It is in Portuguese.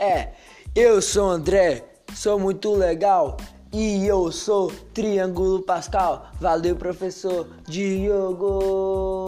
É, eu sou André, sou muito legal. E eu sou Triângulo Pascal. Valeu, professor Diogo.